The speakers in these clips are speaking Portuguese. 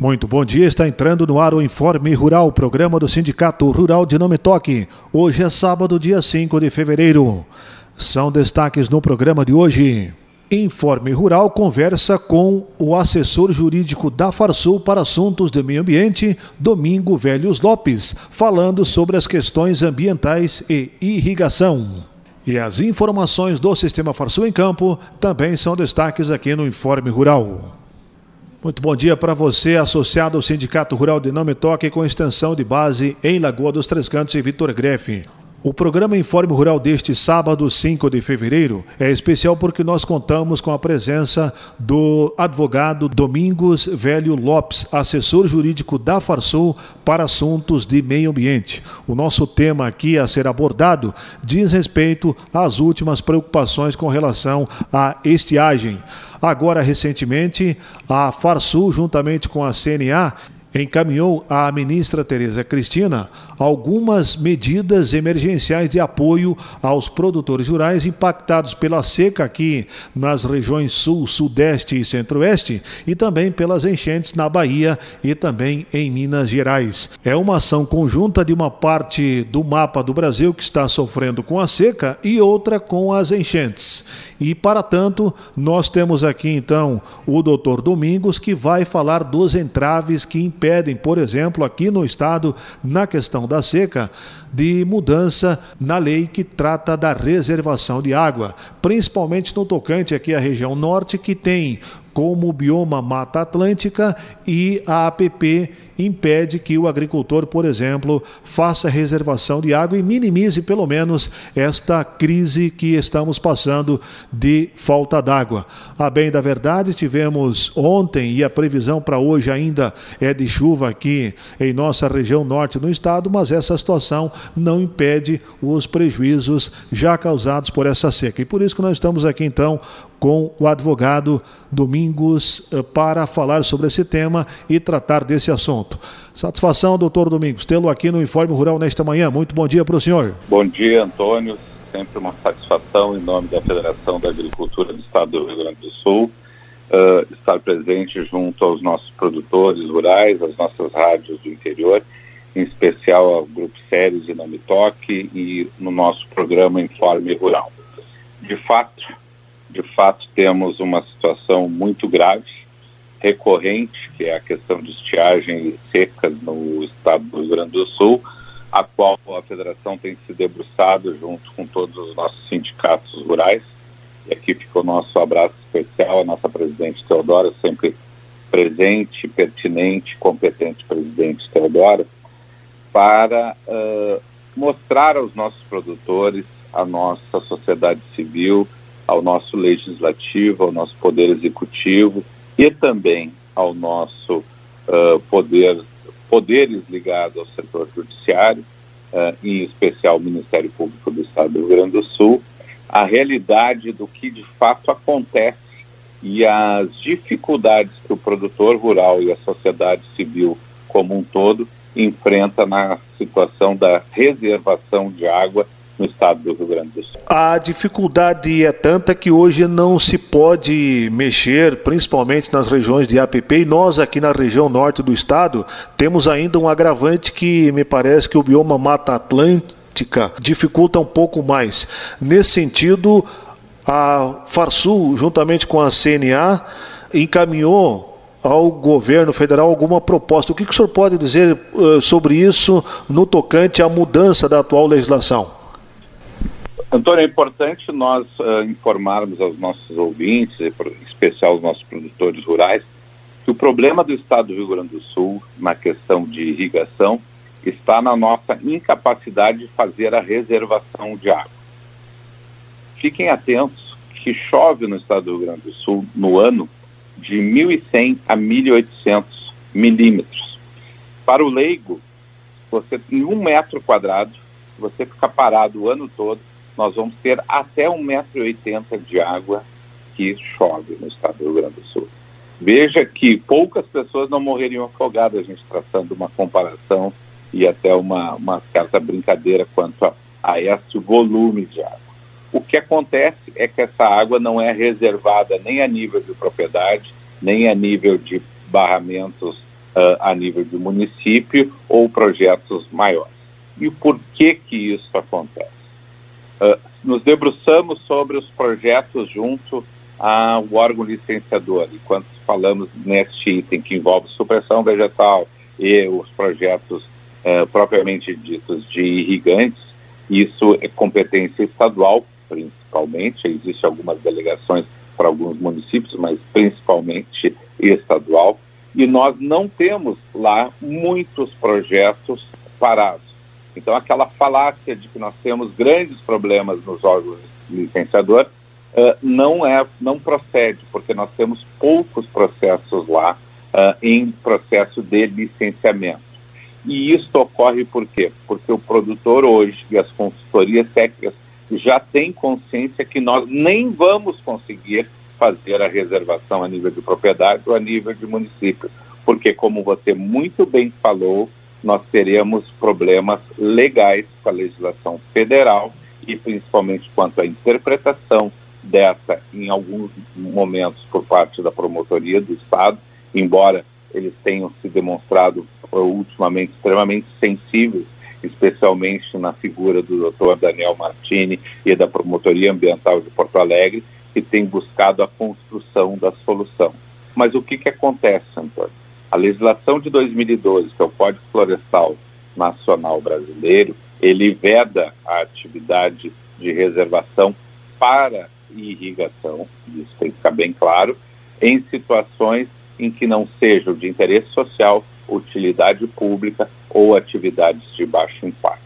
Muito bom dia, está entrando no ar o Informe Rural, programa do Sindicato Rural de Nome Toque. Hoje é sábado, dia 5 de fevereiro. São destaques no programa de hoje. Informe Rural conversa com o assessor jurídico da Farsul para assuntos de meio ambiente, Domingo Velhos Lopes, falando sobre as questões ambientais e irrigação. E as informações do Sistema Farsul em Campo também são destaques aqui no Informe Rural. Muito bom dia para você, associado ao Sindicato Rural de Nome Toque, com extensão de base em Lagoa dos Três Cantos e Vitor Grefe. O programa Informe Rural deste sábado, 5 de fevereiro, é especial porque nós contamos com a presença do advogado Domingos Velho Lopes, assessor jurídico da Farsul para assuntos de meio ambiente. O nosso tema aqui a ser abordado diz respeito às últimas preocupações com relação à estiagem. Agora, recentemente, a Farsul, juntamente com a CNA, encaminhou à ministra Tereza Cristina algumas medidas emergenciais de apoio aos produtores rurais impactados pela seca aqui nas regiões sul, sudeste e centro-oeste e também pelas enchentes na Bahia e também em Minas Gerais. É uma ação conjunta de uma parte do mapa do Brasil que está sofrendo com a seca e outra com as enchentes. E para tanto, nós temos aqui então o doutor Domingos que vai falar dos entraves que impedem, por exemplo, aqui no estado, na questão da seca, de mudança na lei que trata da reservação de água, principalmente no tocante aqui à região norte, que tem como bioma Mata Atlântica e a APP impede que o agricultor, por exemplo, faça reservação de água e minimize pelo menos esta crise que estamos passando de falta d'água. A bem da verdade, tivemos ontem e a previsão para hoje ainda é de chuva aqui em nossa região norte do estado, mas essa situação não impede os prejuízos já causados por essa seca. E por isso que nós estamos aqui então com o advogado Domingos eh, para falar sobre esse tema e tratar desse assunto. Satisfação, doutor Domingos, tê-lo aqui no Informe Rural nesta manhã. Muito bom dia para o senhor. Bom dia, Antônio. Sempre uma satisfação em nome da Federação da Agricultura do Estado do Rio Grande do Sul uh, estar presente junto aos nossos produtores rurais, às nossas rádios do interior, em especial ao Grupo Séries e Nome Toque e no nosso programa Informe Rural. De fato, de fato temos uma situação muito grave, recorrente, que é a questão de estiagem e secas no estado do Rio Grande do Sul, a qual a federação tem se debruçado junto com todos os nossos sindicatos rurais. E aqui fica o nosso abraço especial à nossa presidente Teodora, sempre presente, pertinente, competente presidente Teodora, para uh, mostrar aos nossos produtores, à nossa sociedade civil, ao nosso legislativo, ao nosso poder executivo e também ao nosso uh, poder, poderes ligados ao setor judiciário, uh, em especial o Ministério Público do Estado do Rio Grande do Sul, a realidade do que de fato acontece e as dificuldades que o produtor rural e a sociedade civil como um todo enfrenta na situação da reservação de água no estado do Rio Grande do Sul. A dificuldade é tanta que hoje não se pode mexer, principalmente nas regiões de APP, e nós aqui na região norte do estado temos ainda um agravante que me parece que o bioma Mata Atlântica dificulta um pouco mais. Nesse sentido, a Farsul, juntamente com a CNA, encaminhou ao governo federal alguma proposta. O que, que o senhor pode dizer uh, sobre isso no tocante à mudança da atual legislação? Antônio, é importante nós uh, informarmos aos nossos ouvintes, em especial aos nossos produtores rurais, que o problema do estado do Rio Grande do Sul, na questão de irrigação, está na nossa incapacidade de fazer a reservação de água. Fiquem atentos que chove no estado do Rio Grande do Sul no ano de 1.100 a 1.800 milímetros. Para o leigo, você em um metro quadrado, você fica parado o ano todo nós vamos ter até 1,80m de água que chove no estado do Rio Grande do Sul. Veja que poucas pessoas não morreriam afogadas, a gente traçando uma comparação e até uma, uma certa brincadeira quanto a, a esse volume de água. O que acontece é que essa água não é reservada nem a nível de propriedade, nem a nível de barramentos uh, a nível de município ou projetos maiores. E por que que isso acontece? Uh, nos debruçamos sobre os projetos junto ao órgão licenciador. E quando falamos neste item que envolve supressão vegetal e os projetos uh, propriamente ditos de irrigantes, isso é competência estadual, principalmente. Existem algumas delegações para alguns municípios, mas principalmente estadual. E nós não temos lá muitos projetos parados. Então, aquela falácia de que nós temos grandes problemas nos órgãos licenciador uh, não é, não procede, porque nós temos poucos processos lá uh, em processo de licenciamento. E isso ocorre por quê? Porque o produtor hoje e as consultorias técnicas já têm consciência que nós nem vamos conseguir fazer a reservação a nível de propriedade ou a nível de município, porque como você muito bem falou, nós teremos problemas legais com a legislação federal e principalmente quanto à interpretação dessa em alguns momentos por parte da promotoria do Estado, embora eles tenham se demonstrado uh, ultimamente extremamente sensíveis, especialmente na figura do doutor Daniel Martini e da Promotoria Ambiental de Porto Alegre, que tem buscado a construção da solução. Mas o que, que acontece, Antônio? A legislação de 2012, que é o Código Florestal Nacional Brasileiro, ele veda a atividade de reservação para irrigação, isso tem que ficar bem claro, em situações em que não sejam de interesse social, utilidade pública ou atividades de baixo impacto.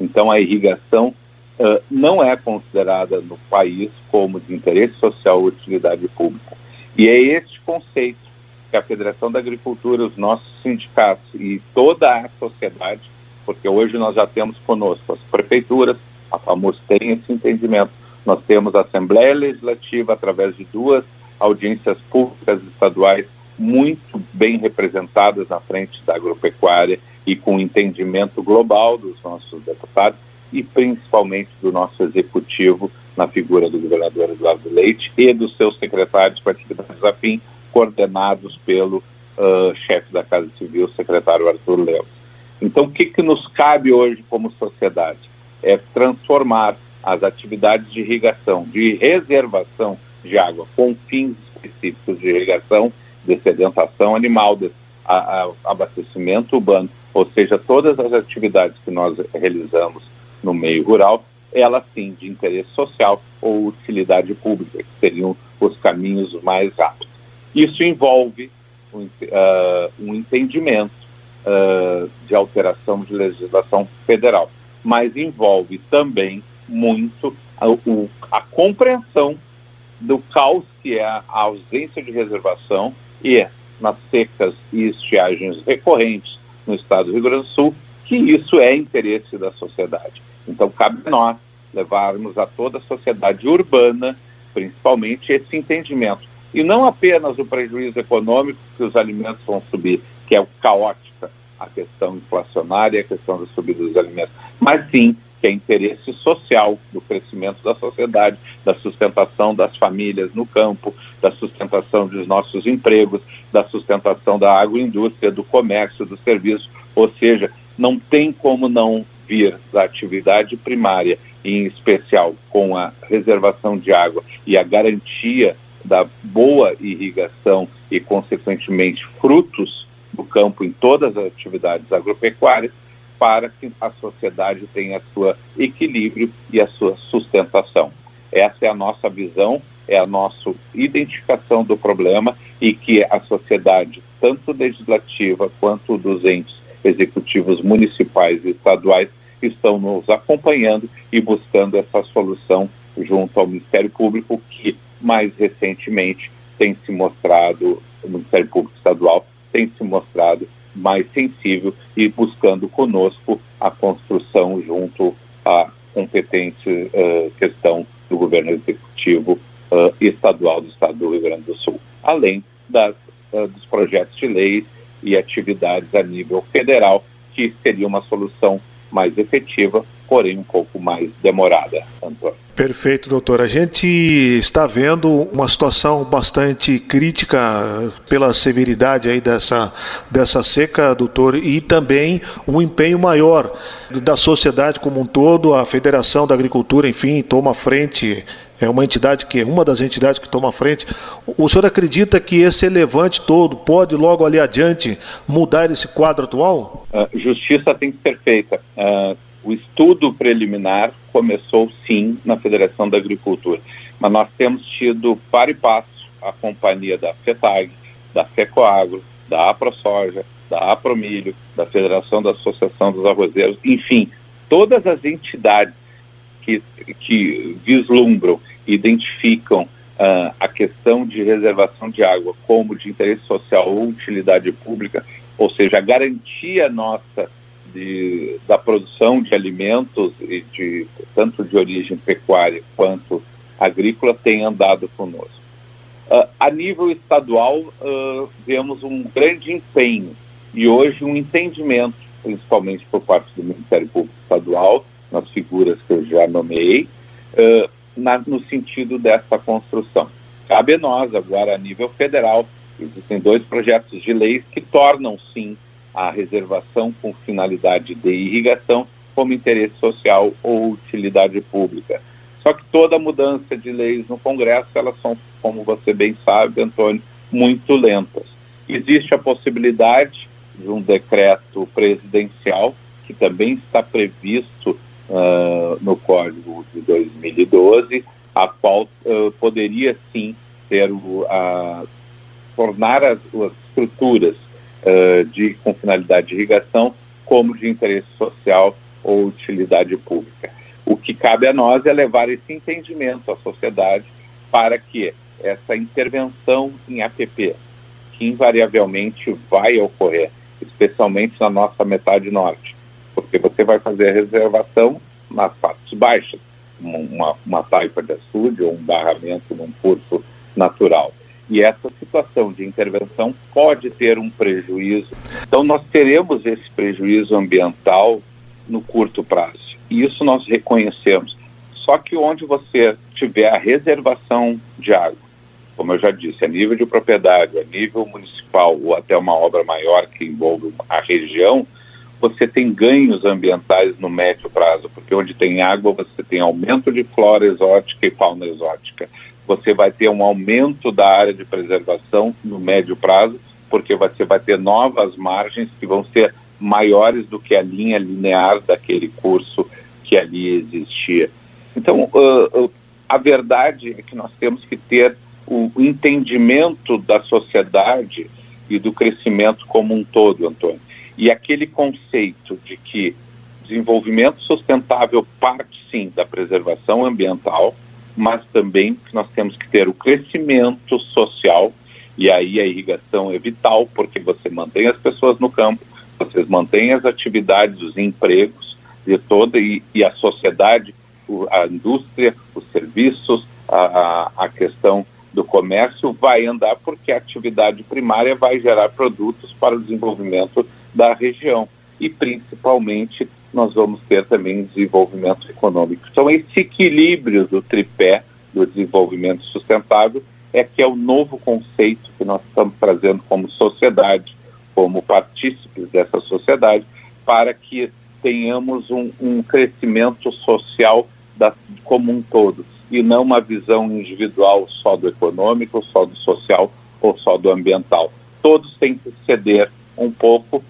Então, a irrigação uh, não é considerada no país como de interesse social ou utilidade pública. E é este conceito que a Federação da Agricultura, os nossos sindicatos e toda a sociedade, porque hoje nós já temos conosco as prefeituras, a FAMUS tem esse entendimento, nós temos a Assembleia Legislativa através de duas audiências públicas estaduais muito bem representadas na frente da agropecuária e com entendimento global dos nossos deputados e principalmente do nosso executivo na figura do governador Eduardo Leite e dos seus secretários para atividades afim, coordenados pelo uh, chefe da Casa Civil, secretário Arthur Lemos. Então, o que, que nos cabe hoje como sociedade? É transformar as atividades de irrigação, de reservação de água com fins específicos de irrigação, de sedentação animal, de a, a, abastecimento urbano, ou seja, todas as atividades que nós realizamos no meio rural, elas sim de interesse social ou utilidade pública, que seriam os caminhos mais rápidos. Isso envolve um, uh, um entendimento uh, de alteração de legislação federal, mas envolve também muito a, o, a compreensão do caos que é a ausência de reservação e nas secas e estiagens recorrentes no estado do Rio Grande do Sul, que isso é interesse da sociedade. Então, cabe a nós levarmos a toda a sociedade urbana, principalmente, esse entendimento. E não apenas o prejuízo econômico que os alimentos vão subir, que é caótica a questão inflacionária, a questão da subida dos alimentos, mas sim que é interesse social do crescimento da sociedade, da sustentação das famílias no campo, da sustentação dos nossos empregos, da sustentação da agroindústria, do comércio, do serviço, ou seja, não tem como não vir da atividade primária, em especial com a reservação de água e a garantia da boa irrigação e, consequentemente, frutos do campo em todas as atividades agropecuárias, para que a sociedade tenha seu equilíbrio e a sua sustentação. Essa é a nossa visão, é a nossa identificação do problema e que a sociedade, tanto legislativa quanto dos entes executivos municipais e estaduais, estão nos acompanhando e buscando essa solução junto ao Ministério Público, que mais recentemente tem se mostrado, o Ministério Público Estadual tem se mostrado mais sensível e buscando conosco a construção junto à competente uh, questão do governo executivo uh, estadual do Estado do Rio Grande do Sul, além das, uh, dos projetos de lei e atividades a nível federal, que seria uma solução mais efetiva porém um pouco mais demorada, Antônio. Perfeito, doutor. A gente está vendo uma situação bastante crítica pela severidade aí dessa, dessa seca, doutor, e também um empenho maior da sociedade como um todo, a Federação da Agricultura, enfim, toma frente é uma entidade que uma das entidades que toma frente. O senhor acredita que esse levante todo pode logo ali adiante mudar esse quadro atual? Uh, justiça tem que ser feita. Uh, o estudo preliminar começou sim na Federação da Agricultura, mas nós temos tido para e passo a companhia da FETAG, da FECOAGRO, da AproSoja, da APROMILHO, da Federação da Associação dos Arrozeiros, enfim, todas as entidades que, que vislumbram identificam uh, a questão de reservação de água como de interesse social ou utilidade pública, ou seja, a garantia nossa de, da produção de alimentos e de tanto de origem pecuária quanto agrícola tem andado conosco. Uh, a nível estadual, uh, vemos um grande empenho e hoje um entendimento, principalmente por parte do Ministério Público Estadual, nas figuras que eu já nomeei, uh, na, no sentido dessa construção. Cabe a nós, agora a nível federal, existem dois projetos de leis que tornam, sim, a reservação com finalidade de irrigação como interesse social ou utilidade pública. Só que toda mudança de leis no Congresso, elas são, como você bem sabe, Antônio, muito lentas. Existe a possibilidade de um decreto presidencial, que também está previsto uh, no Código de 2012, a qual uh, poderia sim ter a, tornar as, as estruturas uh, de, com finalidade de irrigação como de interesse social ou utilidade pública. O que cabe a nós é levar esse entendimento à sociedade para que essa intervenção em APP, que invariavelmente vai ocorrer, especialmente na nossa metade norte, porque você vai fazer a reservação nas partes baixas, uma, uma taipa de açude ou um barramento num curso natural. E essa situação de intervenção pode ter um prejuízo. Então, nós teremos esse prejuízo ambiental no curto prazo. E isso nós reconhecemos. Só que onde você tiver a reservação de água, como eu já disse, a nível de propriedade, a nível municipal ou até uma obra maior que envolve a região, você tem ganhos ambientais no médio prazo, porque onde tem água você tem aumento de flora exótica e fauna exótica. Você vai ter um aumento da área de preservação no médio prazo, porque você vai ter novas margens que vão ser maiores do que a linha linear daquele curso que ali existia. Então, uh, uh, a verdade é que nós temos que ter o entendimento da sociedade e do crescimento como um todo, Antônio. E aquele conceito de que desenvolvimento sustentável parte sim da preservação ambiental, mas também nós temos que ter o crescimento social, e aí a irrigação é vital, porque você mantém as pessoas no campo, vocês mantêm as atividades, os empregos de toda e, e a sociedade, a indústria, os serviços, a, a questão do comércio vai andar porque a atividade primária vai gerar produtos para o desenvolvimento da região. E, principalmente, nós vamos ter também desenvolvimento econômico. Então, esse equilíbrio do tripé do desenvolvimento sustentável é que é o novo conceito que nós estamos trazendo como sociedade, como partícipes dessa sociedade, para que tenhamos um, um crescimento social da, como um todo, e não uma visão individual só do econômico, só do social ou só do ambiental. Todos têm que ceder um pouco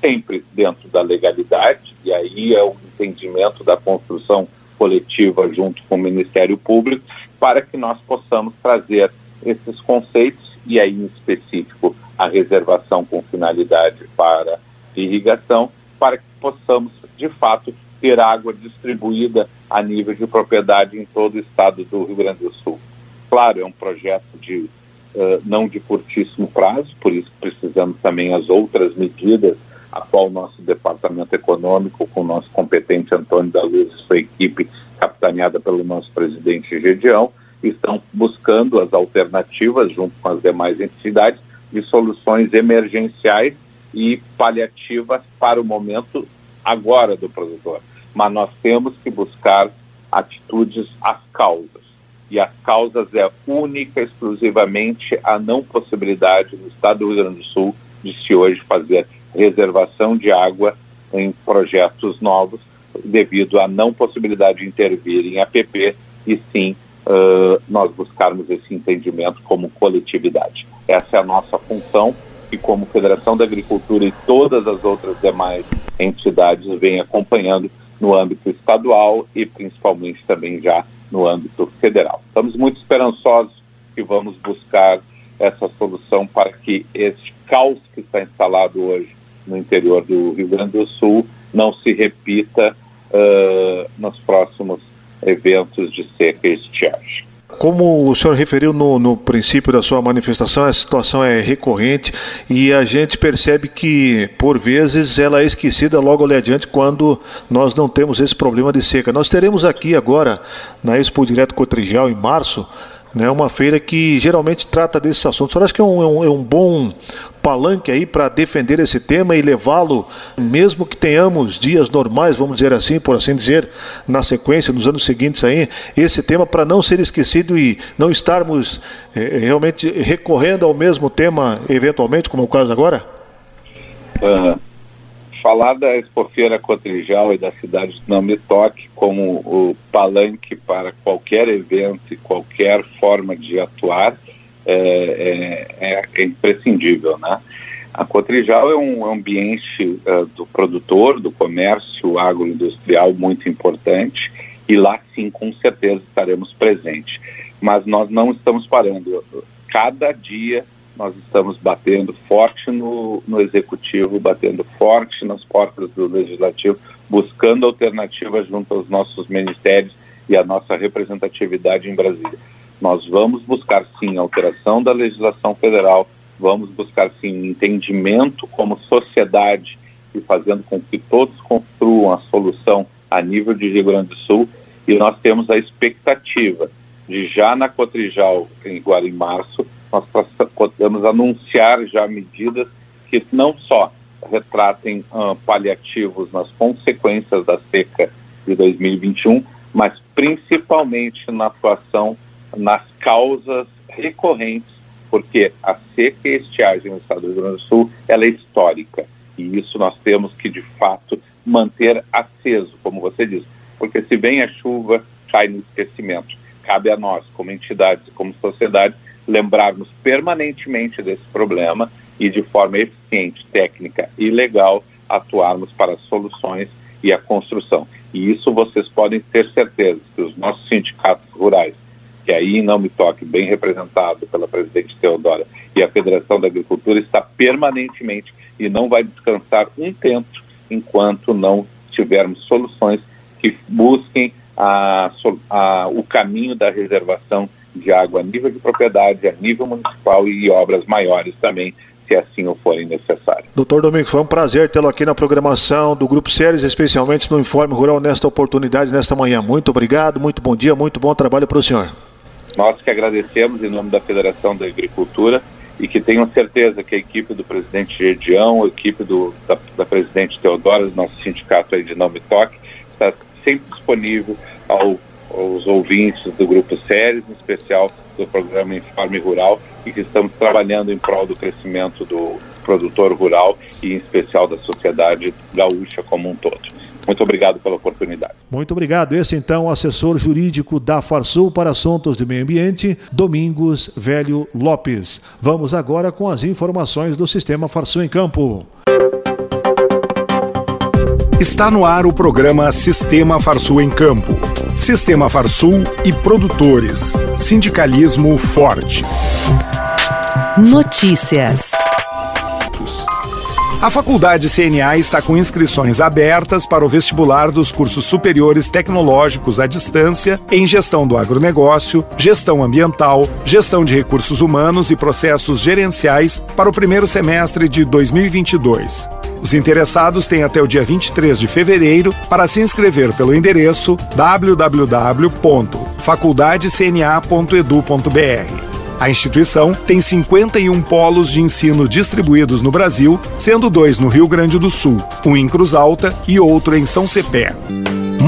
sempre dentro da legalidade, e aí é o entendimento da construção coletiva junto com o Ministério Público, para que nós possamos trazer esses conceitos, e aí em específico a reservação com finalidade para irrigação, para que possamos, de fato, ter água distribuída a nível de propriedade em todo o estado do Rio Grande do Sul. Claro, é um projeto de uh, não de curtíssimo prazo, por isso precisamos também as outras medidas a qual nosso departamento econômico, com o nosso competente Antônio da Luz e sua equipe, capitaneada pelo nosso presidente Gedião, estão buscando as alternativas, junto com as demais entidades, de soluções emergenciais e paliativas para o momento agora do produtor. mas nós temos que buscar atitudes às causas. E as causas é única, exclusivamente a não possibilidade no estado do Rio Grande do Sul de se hoje fazer reservação de água em projetos novos, devido à não possibilidade de intervir em APP e sim uh, nós buscarmos esse entendimento como coletividade. Essa é a nossa função e como Federação da Agricultura e todas as outras demais entidades vem acompanhando no âmbito estadual e principalmente também já no âmbito federal. Estamos muito esperançosos que vamos buscar essa solução para que esse caos que está instalado hoje no interior do Rio Grande do Sul não se repita uh, nos próximos eventos de seca e estiagem. Como o senhor referiu no, no, princípio da sua manifestação, a situação é recorrente e a gente percebe que, por vezes, ela é esquecida logo ali adiante quando nós não temos esse problema de seca. Nós teremos aqui agora, na Expo Direto Cotrijal, em março, né, uma feira que geralmente trata desses assuntos. Eu acho que é um, é um, é um bom palanque aí para defender esse tema e levá-lo, mesmo que tenhamos dias normais, vamos dizer assim, por assim dizer, na sequência, nos anos seguintes aí, esse tema para não ser esquecido e não estarmos é, realmente recorrendo ao mesmo tema eventualmente, como é o caso agora? Uh, falar da Expofeira Cotrijal e da cidade de Não Me Toque como o palanque para qualquer evento e qualquer forma de atuar é, é, é imprescindível, né? A Cotrijal é um ambiente uh, do produtor, do comércio agroindustrial muito importante e lá sim, com certeza, estaremos presentes. Mas nós não estamos parando. Cada dia nós estamos batendo forte no, no executivo, batendo forte nas portas do legislativo, buscando alternativas junto aos nossos ministérios e a nossa representatividade em Brasília. Nós vamos buscar sim alteração da legislação federal, vamos buscar sim entendimento como sociedade e fazendo com que todos construam a solução a nível de Rio Grande do Sul. E nós temos a expectativa de já na Cotrijal, agora em março, nós podemos anunciar já medidas que não só retratem uh, paliativos nas consequências da seca de 2021, mas principalmente na atuação nas causas recorrentes, porque a seca e a estiagem no estado do Rio Grande do Sul ela é histórica e isso nós temos que de fato manter aceso, como você disse, porque se vem a chuva cai no esquecimento. Cabe a nós, como entidades, como sociedade, lembrarmos permanentemente desse problema e de forma eficiente, técnica e legal atuarmos para soluções e a construção. E isso vocês podem ter certeza que os nossos sindicatos rurais, que aí não me toque, bem representado pela presidente Teodora, e a Federação da Agricultura está permanentemente e não vai descansar um tempo enquanto não tivermos soluções que busquem a, a, o caminho da reservação de água a nível de propriedade, a nível municipal e obras maiores também, se assim o forem necessários. Doutor Domingos, foi um prazer tê-lo aqui na programação do Grupo Séries, especialmente no Informe Rural, nesta oportunidade, nesta manhã. Muito obrigado, muito bom dia, muito bom trabalho para o senhor. Nós que agradecemos em nome da Federação da Agricultura e que tenham certeza que a equipe do presidente Gedião, a equipe do, da, da presidente Teodora, do nosso sindicato aí de Nome Toque, está sempre disponível ao os ouvintes do Grupo Séries, em especial do programa Informe Rural, e que estamos trabalhando em prol do crescimento do produtor rural e em especial da sociedade gaúcha como um todo. Muito obrigado pela oportunidade. Muito obrigado. Esse então o assessor jurídico da Farsul para assuntos de meio ambiente, Domingos Velho Lopes. Vamos agora com as informações do Sistema Farsul em Campo. Está no ar o programa Sistema Farsul em Campo. Sistema Farsul e produtores. Sindicalismo forte. Notícias. A Faculdade CNA está com inscrições abertas para o vestibular dos cursos superiores tecnológicos à distância em gestão do agronegócio, gestão ambiental, gestão de recursos humanos e processos gerenciais para o primeiro semestre de 2022. Os interessados têm até o dia 23 de fevereiro para se inscrever pelo endereço www.faculdadecna.edu.br. A instituição tem 51 polos de ensino distribuídos no Brasil, sendo dois no Rio Grande do Sul, um em Cruz Alta e outro em São Cepé.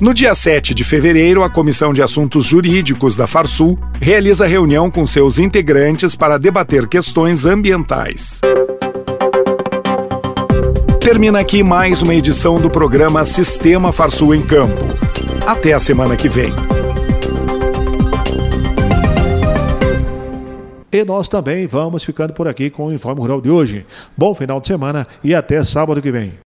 no dia 7 de fevereiro, a Comissão de Assuntos Jurídicos da Farsul realiza reunião com seus integrantes para debater questões ambientais. Termina aqui mais uma edição do programa Sistema Farsul em Campo. Até a semana que vem. E nós também vamos ficando por aqui com o Informe Rural de hoje. Bom final de semana e até sábado que vem.